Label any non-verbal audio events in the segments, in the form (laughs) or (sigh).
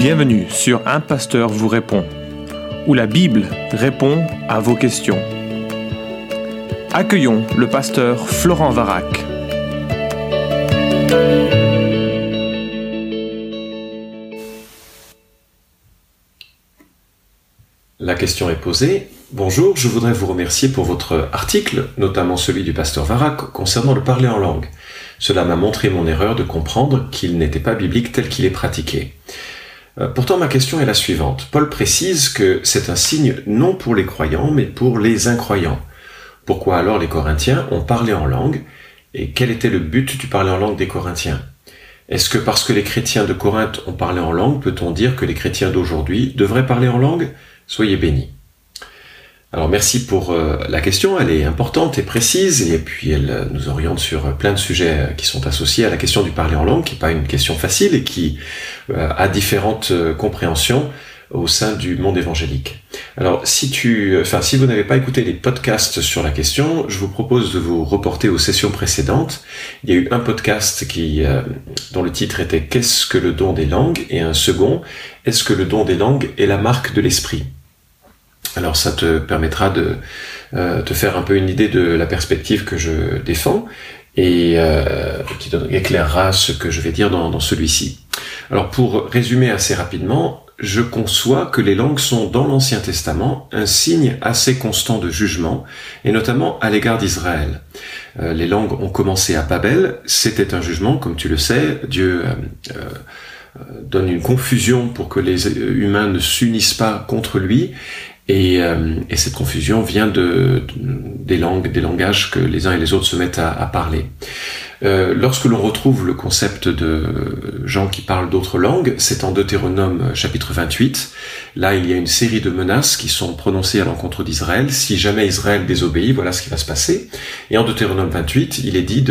Bienvenue sur Un Pasteur vous répond, où la Bible répond à vos questions. Accueillons le pasteur Florent Varac. La question est posée. Bonjour, je voudrais vous remercier pour votre article, notamment celui du pasteur Varac, concernant le parler en langue. Cela m'a montré mon erreur de comprendre qu'il n'était pas biblique tel qu'il est pratiqué. Euh, pourtant, ma question est la suivante. Paul précise que c'est un signe non pour les croyants, mais pour les incroyants. Pourquoi alors les Corinthiens ont parlé en langue Et quel était le but du parler en langue des Corinthiens? Est-ce que parce que les chrétiens de Corinthe ont parlé en langue, peut-on dire que les chrétiens d'aujourd'hui devraient parler en langue? Soyez bénis. Alors merci pour euh, la question, elle est importante et précise et puis elle euh, nous oriente sur euh, plein de sujets qui sont associés à la question du parler en langue, qui n'est pas une question facile et qui a différentes compréhensions au sein du monde évangélique. Alors si tu, enfin si vous n'avez pas écouté les podcasts sur la question, je vous propose de vous reporter aux sessions précédentes. Il y a eu un podcast qui, dont le titre était Qu'est-ce que le don des langues? et un second Est-ce que le don des langues est la marque de l'esprit? Alors ça te permettra de euh, te faire un peu une idée de la perspective que je défends et euh, qui éclairera ce que je vais dire dans, celui-ci. Alors pour résumer assez rapidement, je conçois que les langues sont dans l'Ancien Testament un signe assez constant de jugement, et notamment à l'égard d'Israël. Euh, les langues ont commencé à Babel, c'était un jugement, comme tu le sais, Dieu donne une confusion pour que les humains ne s'unissent pas contre lui, euh, et, cette confusion vient de, des langues, des langages que les uns et les autres se mettent à, parler. Euh, lorsque l'on retrouve le concept de gens qui parlent d'autres langues, c'est en Deutéronome chapitre 28. Là, il y a une série de menaces qui sont prononcées à l'encontre d'Israël. Si jamais Israël désobéit, voilà ce qui va se passer. Et en Deutéronome 28, il est dit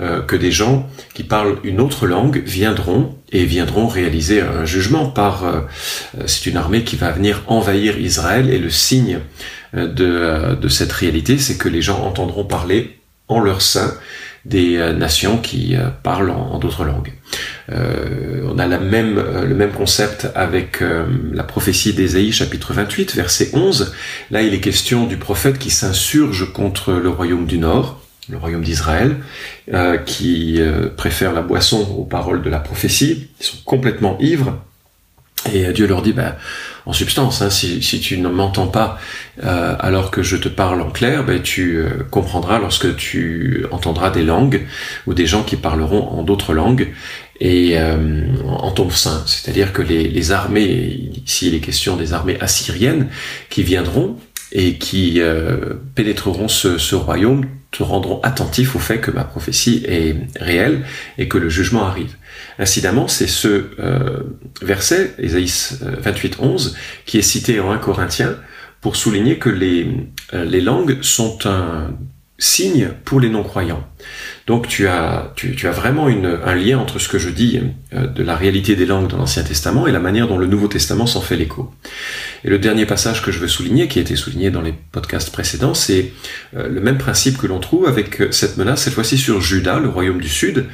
euh, que des gens qui parlent une autre langue viendront et viendront réaliser un jugement par euh, c'est une armée qui va venir envahir Israël et le signe euh, de, euh, de cette réalité c'est que les gens entendront parler en leur sein des nations qui parlent en, d'autres langues. on a la même, le même concept avec la prophétie d'Ésaïe chapitre 28 verset 11. Là il est question du prophète qui s'insurge contre le royaume du nord le royaume d'Israël, euh, qui euh, préfèrent la boisson aux paroles de la prophétie, ils sont complètement ivres, et Dieu leur dit, ben, en substance, hein, si, tu ne m'entends pas euh, alors que je te parle en clair, ben, tu comprendras lorsque tu entendras des langues ou des gens qui parleront en d'autres langues et en ton sein. C'est-à-dire que les, armées, ici il est question des armées assyriennes, qui viendront et qui pénétreront ce royaume te rendront attentif au fait que ma prophétie est réelle et que le jugement arrive. Incidemment, c'est ce euh, verset, Ésaïe 28, euh, 11, qui est cité en 1 Corinthiens pour souligner que les, euh, les langues sont un signe pour les non-croyants. Donc tu as, vraiment un lien entre ce que je dis de la réalité des langues dans l'Ancien Testament et la manière dont le Nouveau Testament s'en fait l'écho. Et le dernier passage que je veux souligner, qui a été souligné dans les podcasts précédents, c'est euh, le même principe que l'on trouve avec euh, cette menace, cette fois-ci sur Juda, le royaume du Sud,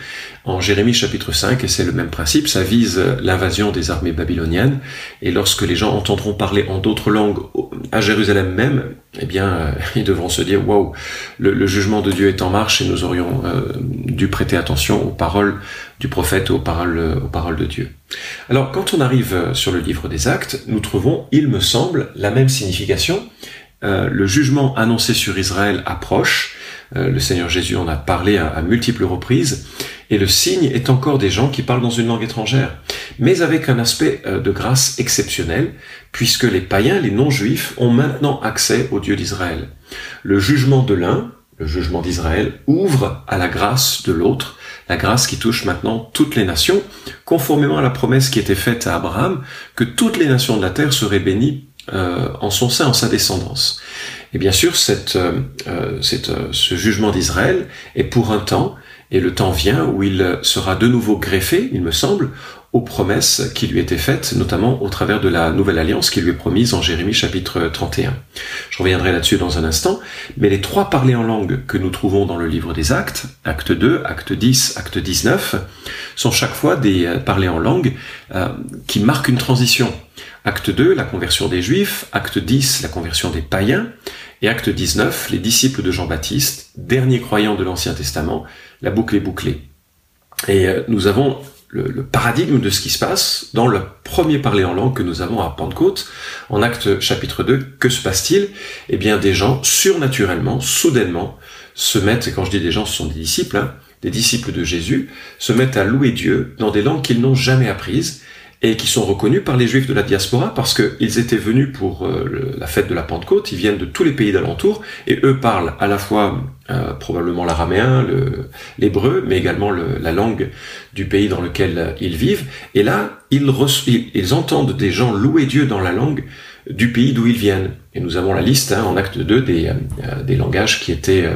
en Jérémie chapitre 5, et c'est le même principe, ça vise euh, l'invasion des armées babyloniennes, et lorsque les gens entendront parler en d'autres langues à Jérusalem même, eh bien, (laughs) ils devront se dire, waouh, le, jugement de Dieu est en marche, et nous aurions dû prêter attention aux paroles du prophète, aux paroles, aux paroles de Dieu. Alors, quand on arrive sur le livre des actes, nous trouvons, il me semble, la même signification. Euh, le jugement annoncé sur Israël approche. Euh, le Seigneur Jésus en a parlé à, multiples reprises. Et le signe est encore des gens qui parlent dans une langue étrangère, mais avec un aspect euh, de grâce exceptionnel, puisque les païens, les non-juifs, ont maintenant accès au Dieu d'Israël. Le jugement de l'un, le jugement d'Israël, ouvre à la grâce de l'autre, la grâce qui touche maintenant toutes les nations, conformément à la promesse qui était faite à Abraham, que toutes les nations de la terre seraient bénies euh, en son sein, en sa descendance. Et bien sûr, cette, euh, euh, ce jugement d'Israël est pour un temps, et le temps vient où il sera de nouveau greffé, il me semble, aux promesses qui lui étaient faites, notamment au travers de la nouvelle alliance qui lui est promise en Jérémie chapitre 31. Je reviendrai là-dessus dans un instant, mais les trois parlers en langue que nous trouvons dans le livre des actes, acte 2, acte 10, acte 19, sont chaque fois des euh, parlers en langue euh, qui marquent une transition. Acte 2, la conversion des Juifs, acte 10, la conversion des païens, et acte 19, les disciples de Jean-Baptiste, dernier croyant de l'Ancien Testament, la boucle est bouclée. Et euh, nous avons le, paradigme de ce qui se passe dans le premier parler en langue que nous avons à Pentecôte, en acte chapitre 2. Que se passe-t-il? Eh bien, des gens, surnaturellement, soudainement, se mettent, et quand je dis des gens, ce sont des disciples, hein, des disciples de Jésus, se mettent à louer Dieu dans des langues qu'ils n'ont jamais apprises, et qui sont reconnus par les juifs de la diaspora parce qu'ils étaient venus pour euh, la fête de la Pentecôte, ils viennent de tous les pays d'alentour, et eux parlent à la fois euh, probablement l'araméen, l'hébreu, mais également la langue du pays dans lequel ils vivent, et là, ils, entendent des gens louer Dieu dans la langue du pays d'où ils viennent. Et nous avons la liste hein, en acte 2 des, euh, langages qui étaient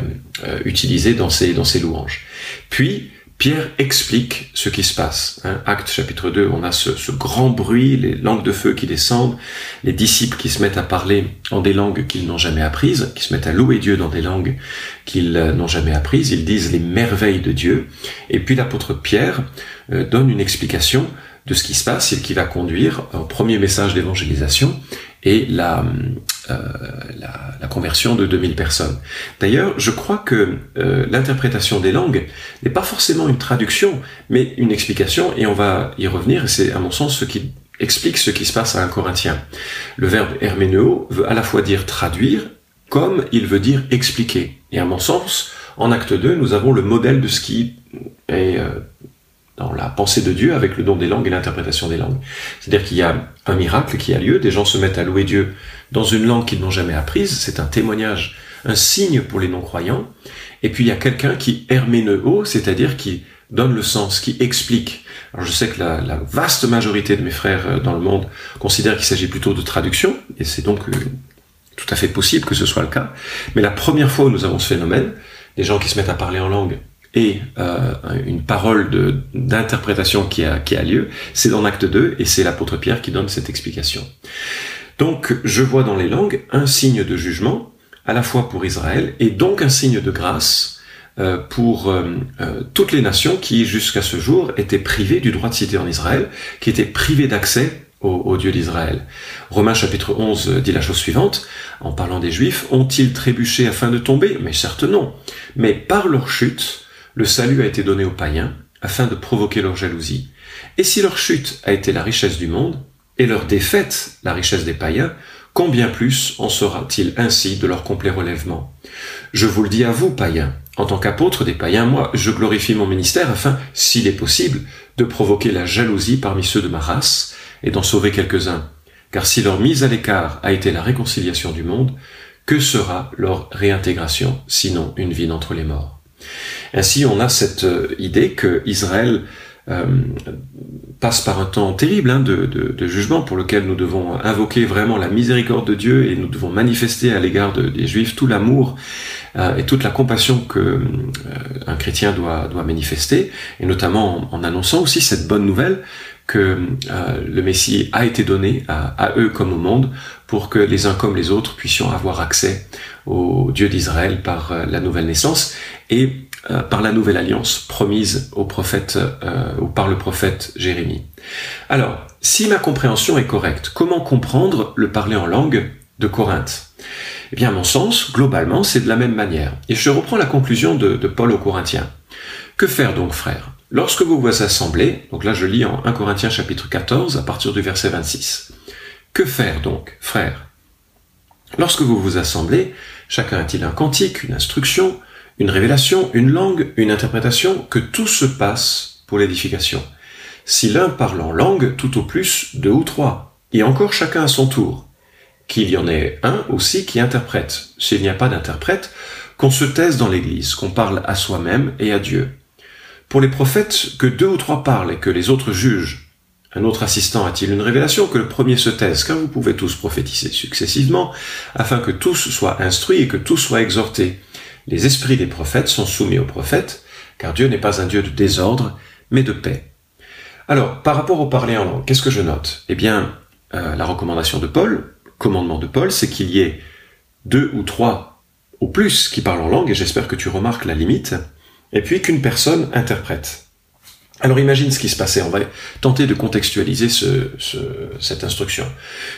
utilisés dans ces louanges. Puis, Pierre explique ce qui se passe. Hein. Acte chapitre 2, on a ce, grand bruit, les langues de feu qui descendent, les disciples qui se mettent à parler en des langues qu'ils n'ont jamais apprises, qui se mettent à louer Dieu dans des langues qu'ils euh, n'ont jamais apprises, ils disent les merveilles de Dieu, et puis l'apôtre Pierre euh, donne une explication de ce qui se passe et qui va conduire au premier message d'évangélisation et la, euh, la, conversion de 2000 personnes. D'ailleurs, je crois que euh, l'interprétation des langues n'est pas forcément une traduction, mais une explication, et on va y revenir, et c'est à mon sens ce qui explique ce qui se passe à un Corinthien. Le verbe herméneo veut à la fois dire traduire, comme il veut dire expliquer. Et à mon sens, en acte 2, nous avons le modèle de ce qui est dans la pensée de Dieu avec le don des langues et l'interprétation des langues. C'est-à-dire qu'il y a un miracle qui a lieu, des gens se mettent à louer Dieu dans une langue qu'ils n'ont jamais apprise, c'est un témoignage, un signe pour les non-croyants, et puis il y a quelqu'un qui herméneo, c'est-à-dire qui donne le sens, qui explique. Alors je sais que la, la vaste majorité de mes frères euh, dans le monde considèrent qu'il s'agit plutôt de traduction, et c'est donc euh, tout à fait possible que ce soit le cas, mais la première fois où nous avons ce phénomène, des gens qui se mettent à parler en langue et euh, une parole d'interprétation qui a, lieu, c'est dans l'acte 2 et c'est l'apôtre Pierre qui donne cette explication. Donc je vois dans les langues un signe de jugement, à la fois pour Israël, et donc un signe de grâce euh, pour euh, toutes les nations qui jusqu'à ce jour étaient privées du droit de cité en Israël, qui étaient privées d'accès au, au, Dieu d'Israël. Romains chapitre 11 dit la chose suivante, en parlant des Juifs, ont-ils trébuché afin de tomber? Mais certes non. Mais par leur chute, le salut a été donné aux païens afin de provoquer leur jalousie. Et si leur chute a été la richesse du monde, et leur défaite la richesse des païens, combien plus en sera-t-il ainsi de leur complet relèvement? Je vous le dis à vous, païens, en tant qu'apôtre des païens, moi, je glorifie mon ministère afin, s'il est possible, de provoquer la jalousie parmi ceux de ma race et d'en sauver quelques-uns. Car si leur mise à l'écart a été la réconciliation du monde, que sera leur réintégration, sinon une vie d'entre les morts? Ainsi, on a cette euh, idée que Israël euh, passe par un temps terrible hein, de, jugement pour lequel nous devons invoquer vraiment la miséricorde de Dieu et nous devons manifester à l'égard des Juifs tout l'amour euh, et toute la compassion que un chrétien doit, doit manifester, et notamment en, annonçant aussi cette bonne nouvelle que le Messie a été donné à, à, eux comme au monde pour que les uns comme les autres puissions avoir accès au Dieu d'Israël par la nouvelle naissance et euh, par la nouvelle alliance promise au prophète euh, ou par le prophète Jérémie. Alors, si ma compréhension est correcte, comment comprendre le parler en langue de Corinthe? Eh bien, à mon sens, globalement, c'est de la même manière. Et je reprends la conclusion de, Paul aux Corinthiens. Que faire donc, frères Lorsque vous vous assemblez, donc là je lis en 1 Corinthiens chapitre 14 à partir du verset 26. Que faire donc, frères Lorsque vous vous assemblez, chacun a-t-il un cantique, une instruction, une révélation, une langue, une interprétation, que tout se passe pour l'édification. Si l'un parle en langue, tout au plus deux ou trois, et encore chacun à son tour. Qu'il y en ait un aussi qui interprète. S'il n'y a pas d'interprète, qu'on se taise dans l'Église, qu'on parle à soi-même et à Dieu. Pour les prophètes, que deux ou trois parlent et que les autres jugent. Un autre assistant a-t-il une révélation que le premier se taise, car vous pouvez tous prophétiser successivement, afin que tous soient instruits et que tous soient exhortés. Les esprits des prophètes sont soumis aux prophètes, car Dieu n'est pas un Dieu de désordre, mais de paix. Alors, par rapport au parler en langue, qu'est-ce que je note? Eh bien, euh, la recommandation de Paul, commandement de Paul, c'est qu'il y ait deux ou trois au plus qui parlent en langue, et j'espère que tu remarques la limite, et puis qu'une personne interprète. Alors imagine ce qui se passait, on va tenter de contextualiser cette instruction.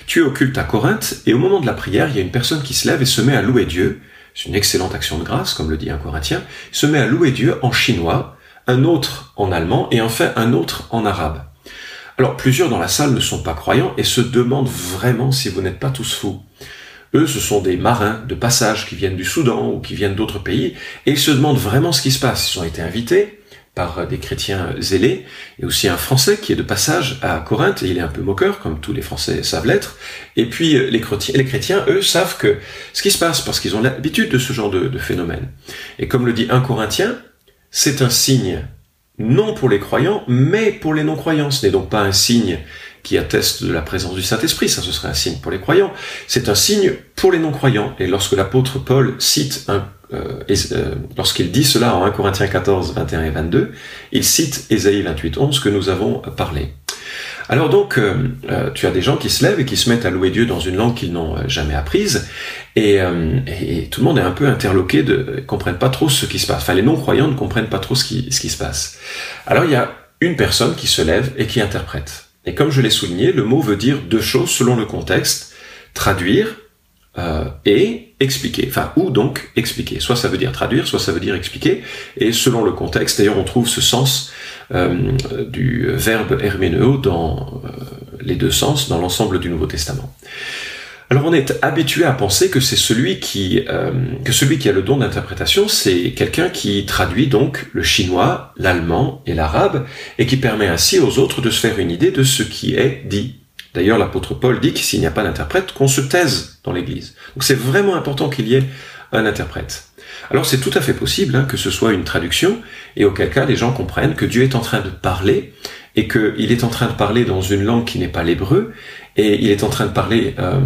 Tu es au culte à Corinthe, et au moment de la prière, il y a une personne qui se lève et se met à louer Dieu, c'est une excellente action de grâce, comme le dit un Corinthien, se met à louer Dieu en chinois, un autre en allemand, et enfin un autre en arabe. Alors plusieurs dans la salle ne sont pas croyants et se demandent vraiment si vous n'êtes pas tous fous. Eux, ce sont des marins de passage qui viennent du Soudan ou qui viennent d'autres pays, et ils se demandent vraiment ce qui se passe. Ils ont été invités par des chrétiens zélés, et aussi un Français qui est de passage à Corinthe, et il est un peu moqueur, comme tous les Français savent l'être. Et puis les chrétiens, les chrétiens, eux, savent que ce qui se passe, parce qu'ils ont l'habitude de ce genre de, de phénomène. Et comme le dit un Corinthien, c'est un signe, non pour les croyants, mais pour les non-croyants. Ce n'est donc pas un signe qui atteste de la présence du Saint-Esprit, ça ce serait un signe pour les croyants, c'est un signe pour les non-croyants. Et lorsque l'apôtre Paul cite un euh, euh, lorsqu'il dit cela en 1 Corinthiens 14, 21 et 22, il cite Ésaïe 28, 11 que nous avons parlé. Alors donc, euh, tu as des gens qui se lèvent et qui se mettent à louer Dieu dans une langue qu'ils n'ont jamais apprise, et, tout le monde est un peu interloqué, de, comprennent pas trop ce qui se passe. Enfin, les non-croyants ne comprennent pas trop ce qui se passe. Alors il y a une personne qui se lève et qui interprète. Et comme je l'ai souligné, le mot veut dire deux choses selon le contexte. Traduire euh, et expliquer. Enfin, ou donc expliquer. Soit ça veut dire traduire, soit ça veut dire expliquer. Et selon le contexte, d'ailleurs, on trouve ce sens euh, du verbe herméneo dans euh, les deux sens dans l'ensemble du Nouveau Testament. Alors on est habitué à penser que c'est celui qui que celui qui a le don d'interprétation, c'est quelqu'un qui traduit donc le chinois, l'allemand et l'arabe et qui permet ainsi aux autres de se faire une idée de ce qui est dit. D'ailleurs, l'apôtre Paul dit que s'il n'y a pas d'interprète, qu'on se taise dans l'Église. Donc c'est vraiment important qu'il y ait un interprète. Alors c'est tout à fait possible hein, que ce soit une traduction, et auquel cas les gens comprennent que Dieu est en train de parler, et qu'il est en train de parler dans une langue qui n'est pas l'hébreu, et il est en train de parler euh,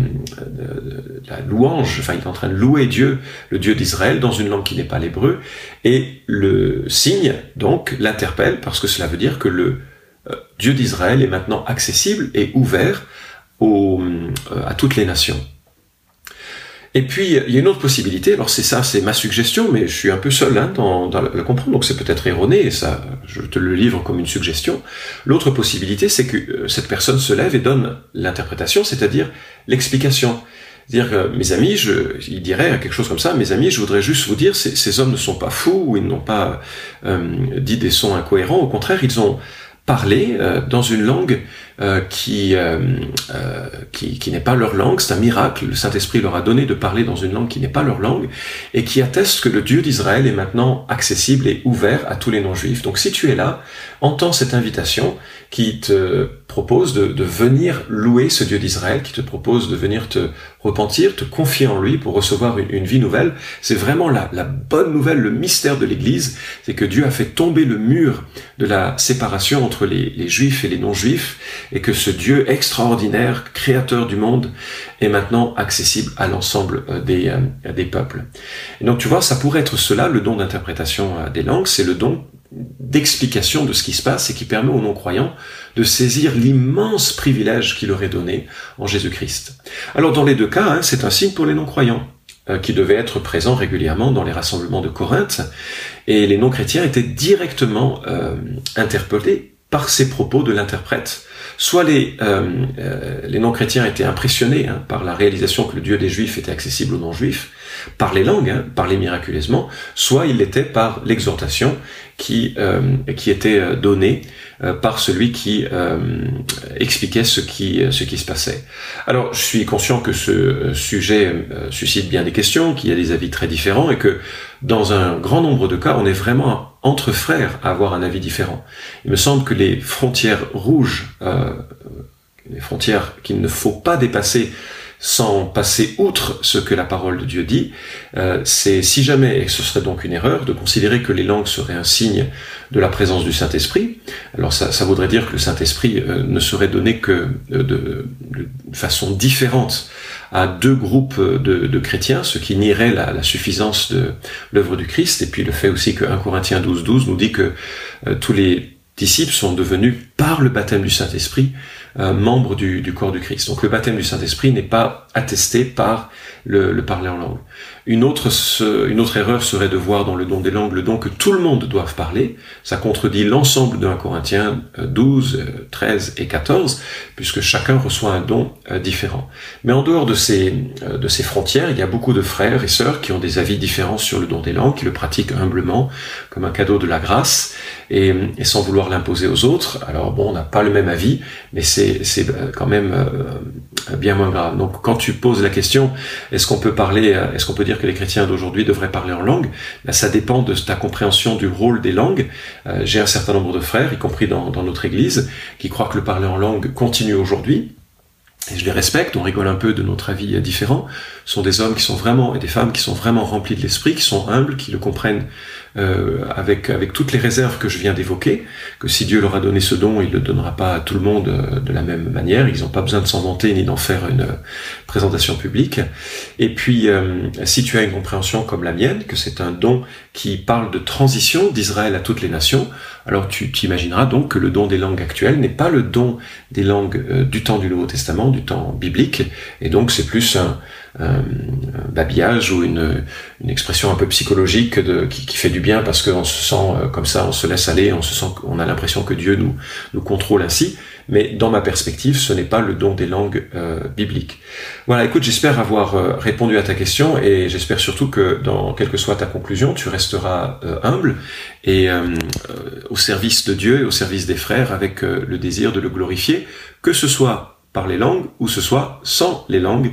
de, la louange, enfin il est en train de louer Dieu, le Dieu d'Israël, dans une langue qui n'est pas l'hébreu, et le signe donc l'interpelle parce que cela veut dire que le Dieu d'Israël est maintenant accessible et ouvert euh, à toutes les nations. Et puis, il y a une autre possibilité, alors c'est ça, c'est ma suggestion, mais je suis un peu seul hein, dans, dans le comprendre, donc c'est peut-être erroné, et ça, je te le livre comme une suggestion. L'autre possibilité, c'est que euh, cette personne se lève et donne l'interprétation, c'est-à-dire l'explication. Dire que mes amis, je, il dirait quelque chose comme ça, mes amis, je voudrais juste vous dire, ces, ces hommes ne sont pas fous, ou ils n'ont pas euh, dit des sons incohérents, au contraire, ils ont parler euh, dans une langue euh, qui, euh, qui, qui n'est pas leur langue. C'est un miracle. Le Saint-Esprit leur a donné de parler dans une langue qui n'est pas leur langue et qui atteste que le Dieu d'Israël est maintenant accessible et ouvert à tous les non-juifs. Donc si tu es là, entends cette invitation qui te propose de, de venir louer ce Dieu d'Israël, qui te propose de venir te repentir, te confier en lui pour recevoir une, vie nouvelle. C'est vraiment la, la bonne nouvelle, le mystère de l'Église, c'est que Dieu a fait tomber le mur de la séparation entre les juifs et les non-juifs, et que ce Dieu extraordinaire, créateur du monde, est maintenant accessible à l'ensemble euh, des, euh, des peuples. Et donc tu vois, ça pourrait être cela, le don d'interprétation euh, des langues, c'est le don d'explication de ce qui se passe et qui permet aux non-croyants de saisir l'immense privilège qu'il aurait donné en Jésus-Christ. Alors dans les deux cas, hein, c'est un signe pour les non-croyants qui devaient être présents régulièrement dans les rassemblements de Corinthe, et les non-chrétiens étaient directement interpellés par ces propos de l'interprète soit les, euh, euh, non-chrétiens étaient impressionnés hein, par la réalisation que le Dieu des Juifs était accessible aux non-juifs, par les langues, hein, par les miraculeusement, soit il l'était par l'exhortation qui, euh, était donnée par celui qui expliquait ce qui, ce qui se passait. Alors, je suis conscient que ce sujet suscite bien des questions, qu'il y a des avis très différents et que dans un grand nombre de cas, on est vraiment entre frères à avoir un avis différent. Il me semble que les frontières rouges, euh, les frontières qu'il ne faut pas dépasser sans passer outre ce que la parole de Dieu dit, euh, c'est si jamais, et ce serait donc une erreur, de considérer que les langues seraient un signe de la présence du Saint-Esprit. Alors ça, ça, voudrait dire que le Saint-Esprit euh, ne serait donné que de, de, façon différente à deux groupes de, de chrétiens, ce qui nierait la, la suffisance de l'œuvre du Christ, et puis le fait aussi que 1 Corinthiens 12, 12 nous dit que euh, tous les disciples sont devenus, par le baptême du Saint-Esprit, euh, membres du, corps du Christ. Donc le baptême du Saint-Esprit n'est pas attesté par le, le, parler en langue. Une autre, erreur serait de voir dans le don des langues le don que tout le monde doit parler. Ça contredit l'ensemble de 1 Corinthiens 12, 13 et 14, puisque chacun reçoit un don euh, différent. Mais en dehors de ces, euh, de ces frontières, il y a beaucoup de frères et sœurs qui ont des avis différents sur le don des langues, qui le pratiquent humblement, comme un cadeau de la grâce, et, et sans vouloir l'imposer aux autres. Alors bon, on n'a pas le même avis, mais c'est euh, quand même bien moins grave. Donc quand tu poses la question, est-ce qu'on peut parler, est-ce qu'on peut dire que les chrétiens d'aujourd'hui devraient parler en langue ben, Ça dépend de ta compréhension du rôle des langues. Euh, j'ai un certain nombre de frères, y compris dans, dans notre Église, qui croient que le parler en langue continue aujourd'hui et je les respecte, on rigole un peu de notre avis différent, sont des hommes qui sont vraiment, et des femmes qui sont vraiment remplis de l'esprit, qui sont humbles, qui le comprennent euh, avec, avec toutes les réserves que je viens d'évoquer, que si Dieu leur a donné ce don, il ne le donnera pas à tout le monde euh, de la même manière, ils n'ont pas besoin de s'en vanter ni d'en faire une présentation publique. Et puis, euh, si tu as une compréhension comme la mienne, que c'est un don qui parle de transition d'Israël à toutes les nations, alors tu t'imagineras donc que le don des langues actuelles n'est pas le don des langues euh, du temps du Nouveau Testament, du temps biblique, et donc c'est plus un, babillage ou une, une, expression un peu psychologique de, qui, qui fait du bien parce qu'on se sent euh, comme ça, on se laisse aller, on se sent qu'on a l'impression que Dieu nous, nous contrôle ainsi. Mais dans ma perspective, ce n'est pas le don des langues euh, bibliques. Voilà, écoute, j'espère avoir euh, répondu à ta question et j'espère surtout que dans quelle que soit ta conclusion, tu resteras humble et au service de Dieu et au service des frères avec le désir de le glorifier, que ce soit par les langues ou ce soit sans les langues